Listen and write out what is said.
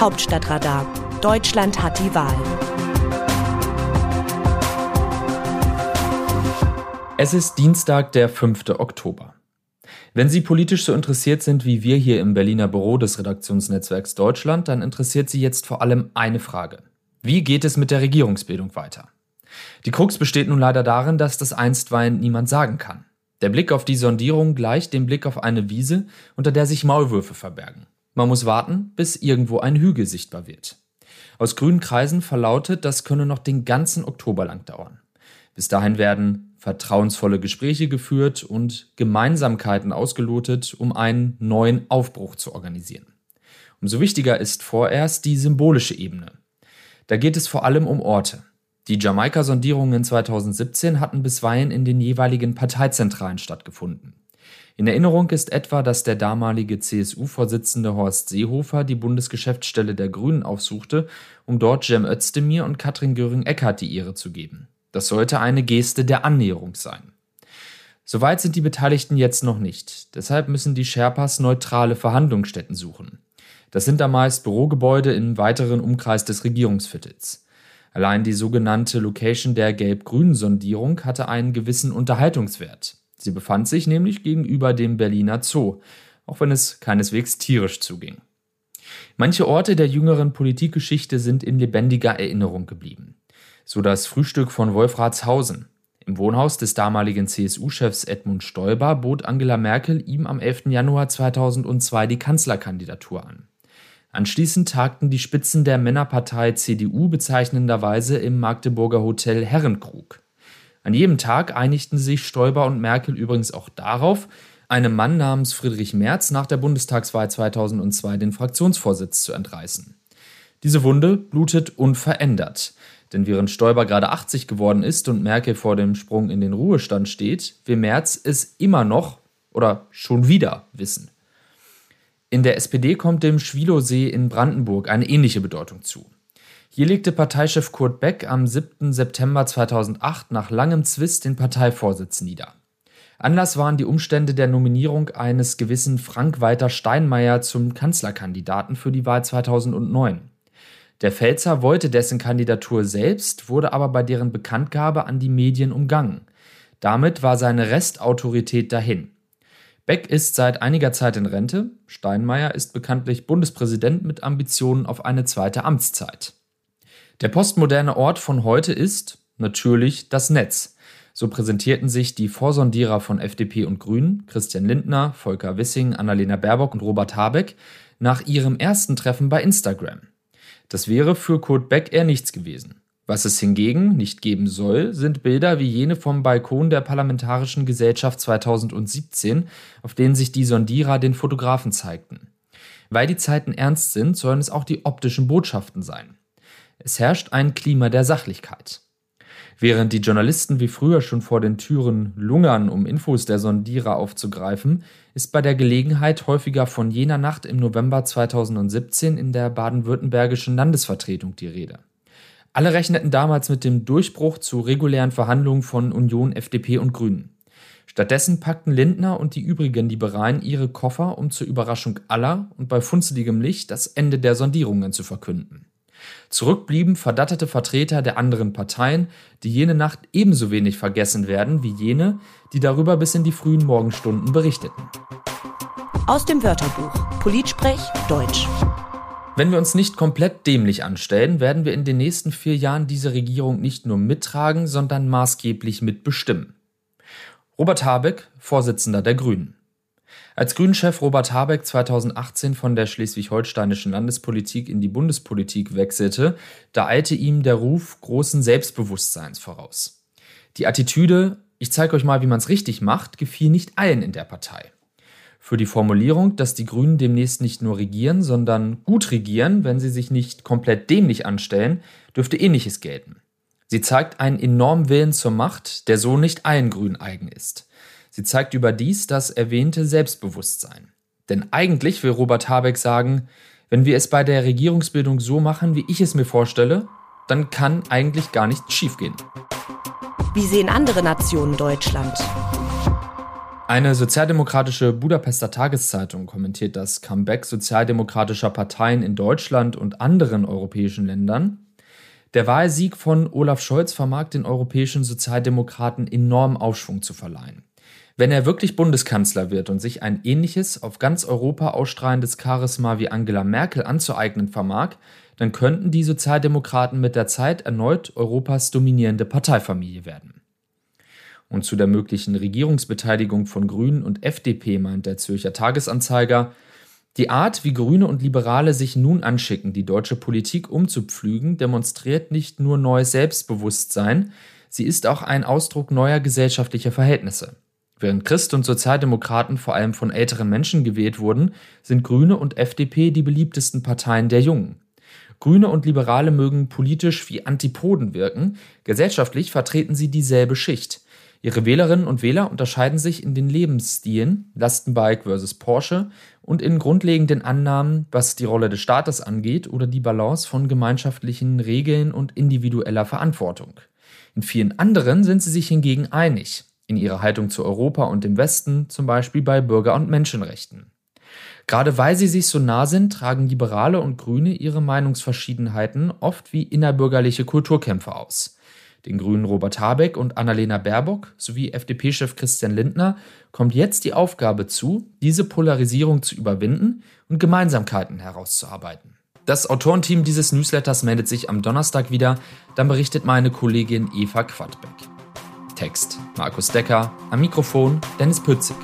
Hauptstadtradar. Deutschland hat die Wahl. Es ist Dienstag, der 5. Oktober. Wenn Sie politisch so interessiert sind wie wir hier im Berliner Büro des Redaktionsnetzwerks Deutschland, dann interessiert Sie jetzt vor allem eine Frage. Wie geht es mit der Regierungsbildung weiter? Die Krux besteht nun leider darin, dass das einstweilen niemand sagen kann. Der Blick auf die Sondierung gleicht dem Blick auf eine Wiese, unter der sich Maulwürfe verbergen. Man muss warten, bis irgendwo ein Hügel sichtbar wird. Aus grünen Kreisen verlautet, das könne noch den ganzen Oktober lang dauern. Bis dahin werden vertrauensvolle Gespräche geführt und Gemeinsamkeiten ausgelotet, um einen neuen Aufbruch zu organisieren. Umso wichtiger ist vorerst die symbolische Ebene. Da geht es vor allem um Orte. Die Jamaika-Sondierungen 2017 hatten bisweilen in den jeweiligen Parteizentralen stattgefunden. In Erinnerung ist etwa, dass der damalige CSU-Vorsitzende Horst Seehofer die Bundesgeschäftsstelle der Grünen aufsuchte, um dort Cem Özdemir und Katrin Göring-Eckardt die Ehre zu geben. Das sollte eine Geste der Annäherung sein. Soweit sind die Beteiligten jetzt noch nicht. Deshalb müssen die Sherpas neutrale Verhandlungsstätten suchen. Das sind da meist Bürogebäude im weiteren Umkreis des Regierungsviertels. Allein die sogenannte Location der gelb-grünen Sondierung hatte einen gewissen Unterhaltungswert. Sie befand sich nämlich gegenüber dem Berliner Zoo, auch wenn es keineswegs tierisch zuging. Manche Orte der jüngeren Politikgeschichte sind in lebendiger Erinnerung geblieben so das Frühstück von Wolfratshausen. Im Wohnhaus des damaligen CSU-Chefs Edmund Stoiber bot Angela Merkel ihm am 11. Januar 2002 die Kanzlerkandidatur an. Anschließend tagten die Spitzen der Männerpartei CDU bezeichnenderweise im Magdeburger Hotel Herrenkrug. An jedem Tag einigten sich Stoiber und Merkel übrigens auch darauf, einem Mann namens Friedrich Merz nach der Bundestagswahl 2002 den Fraktionsvorsitz zu entreißen. Diese Wunde blutet unverändert. Denn während Stoiber gerade 80 geworden ist und Merkel vor dem Sprung in den Ruhestand steht, will Merz es immer noch oder schon wieder wissen. In der SPD kommt dem Schwilosee in Brandenburg eine ähnliche Bedeutung zu. Hier legte Parteichef Kurt Beck am 7. September 2008 nach langem Zwist den Parteivorsitz nieder. Anlass waren die Umstände der Nominierung eines gewissen Frank-Walter Steinmeier zum Kanzlerkandidaten für die Wahl 2009. Der Pfälzer wollte dessen Kandidatur selbst, wurde aber bei deren Bekanntgabe an die Medien umgangen. Damit war seine Restautorität dahin. Beck ist seit einiger Zeit in Rente, Steinmeier ist bekanntlich Bundespräsident mit Ambitionen auf eine zweite Amtszeit. Der postmoderne Ort von heute ist natürlich das Netz. So präsentierten sich die Vorsondierer von FDP und Grünen, Christian Lindner, Volker Wissing, Annalena Baerbock und Robert Habeck, nach ihrem ersten Treffen bei Instagram. Das wäre für Kurt Beck eher nichts gewesen. Was es hingegen nicht geben soll, sind Bilder wie jene vom Balkon der Parlamentarischen Gesellschaft 2017, auf denen sich die Sondierer den Fotografen zeigten. Weil die Zeiten ernst sind, sollen es auch die optischen Botschaften sein. Es herrscht ein Klima der Sachlichkeit. Während die Journalisten wie früher schon vor den Türen lungern, um Infos der Sondierer aufzugreifen, ist bei der Gelegenheit häufiger von jener Nacht im November 2017 in der baden-württembergischen Landesvertretung die Rede. Alle rechneten damals mit dem Durchbruch zu regulären Verhandlungen von Union, FDP und Grünen. Stattdessen packten Lindner und die übrigen Liberalen ihre Koffer, um zur Überraschung aller und bei funzeligem Licht das Ende der Sondierungen zu verkünden. Zurück blieben verdatterte Vertreter der anderen Parteien, die jene Nacht ebenso wenig vergessen werden wie jene, die darüber bis in die frühen Morgenstunden berichteten. Aus dem Wörterbuch Politsprech Deutsch. Wenn wir uns nicht komplett dämlich anstellen, werden wir in den nächsten vier Jahren diese Regierung nicht nur mittragen, sondern maßgeblich mitbestimmen. Robert Habeck, Vorsitzender der Grünen. Als Grünchef Robert Habeck 2018 von der schleswig-holsteinischen Landespolitik in die Bundespolitik wechselte, da eilte ihm der Ruf großen Selbstbewusstseins voraus. Die Attitüde, ich zeige euch mal, wie man es richtig macht, gefiel nicht allen in der Partei. Für die Formulierung, dass die Grünen demnächst nicht nur regieren, sondern gut regieren, wenn sie sich nicht komplett dämlich anstellen, dürfte ähnliches gelten. Sie zeigt einen enormen Willen zur Macht, der so nicht allen Grünen eigen ist. Sie zeigt überdies das erwähnte Selbstbewusstsein. Denn eigentlich will Robert Habeck sagen, wenn wir es bei der Regierungsbildung so machen, wie ich es mir vorstelle, dann kann eigentlich gar nichts schiefgehen. Wie sehen andere Nationen Deutschland? Eine sozialdemokratische Budapester Tageszeitung kommentiert das Comeback sozialdemokratischer Parteien in Deutschland und anderen europäischen Ländern. Der Wahlsieg von Olaf Scholz vermag den europäischen Sozialdemokraten enorm Aufschwung zu verleihen. Wenn er wirklich Bundeskanzler wird und sich ein ähnliches, auf ganz Europa ausstrahlendes Charisma wie Angela Merkel anzueignen vermag, dann könnten die Sozialdemokraten mit der Zeit erneut Europas dominierende Parteifamilie werden. Und zu der möglichen Regierungsbeteiligung von Grünen und FDP meint der Zürcher Tagesanzeiger, die Art, wie Grüne und Liberale sich nun anschicken, die deutsche Politik umzupflügen, demonstriert nicht nur neues Selbstbewusstsein, sie ist auch ein Ausdruck neuer gesellschaftlicher Verhältnisse. Während Christ und Sozialdemokraten vor allem von älteren Menschen gewählt wurden, sind Grüne und FDP die beliebtesten Parteien der Jungen. Grüne und Liberale mögen politisch wie Antipoden wirken, gesellschaftlich vertreten sie dieselbe Schicht. Ihre Wählerinnen und Wähler unterscheiden sich in den Lebensstilen Lastenbike versus Porsche und in grundlegenden Annahmen, was die Rolle des Staates angeht oder die Balance von gemeinschaftlichen Regeln und individueller Verantwortung. In vielen anderen sind sie sich hingegen einig, in ihrer Haltung zu Europa und dem Westen, zum Beispiel bei Bürger- und Menschenrechten. Gerade weil sie sich so nah sind, tragen Liberale und Grüne ihre Meinungsverschiedenheiten oft wie innerbürgerliche Kulturkämpfe aus. Den Grünen Robert Habeck und Annalena Baerbock sowie FDP-Chef Christian Lindner kommt jetzt die Aufgabe zu, diese Polarisierung zu überwinden und Gemeinsamkeiten herauszuarbeiten. Das Autorenteam dieses Newsletters meldet sich am Donnerstag wieder, dann berichtet meine Kollegin Eva Quadbeck. Text Markus Decker, am Mikrofon Dennis Pützig.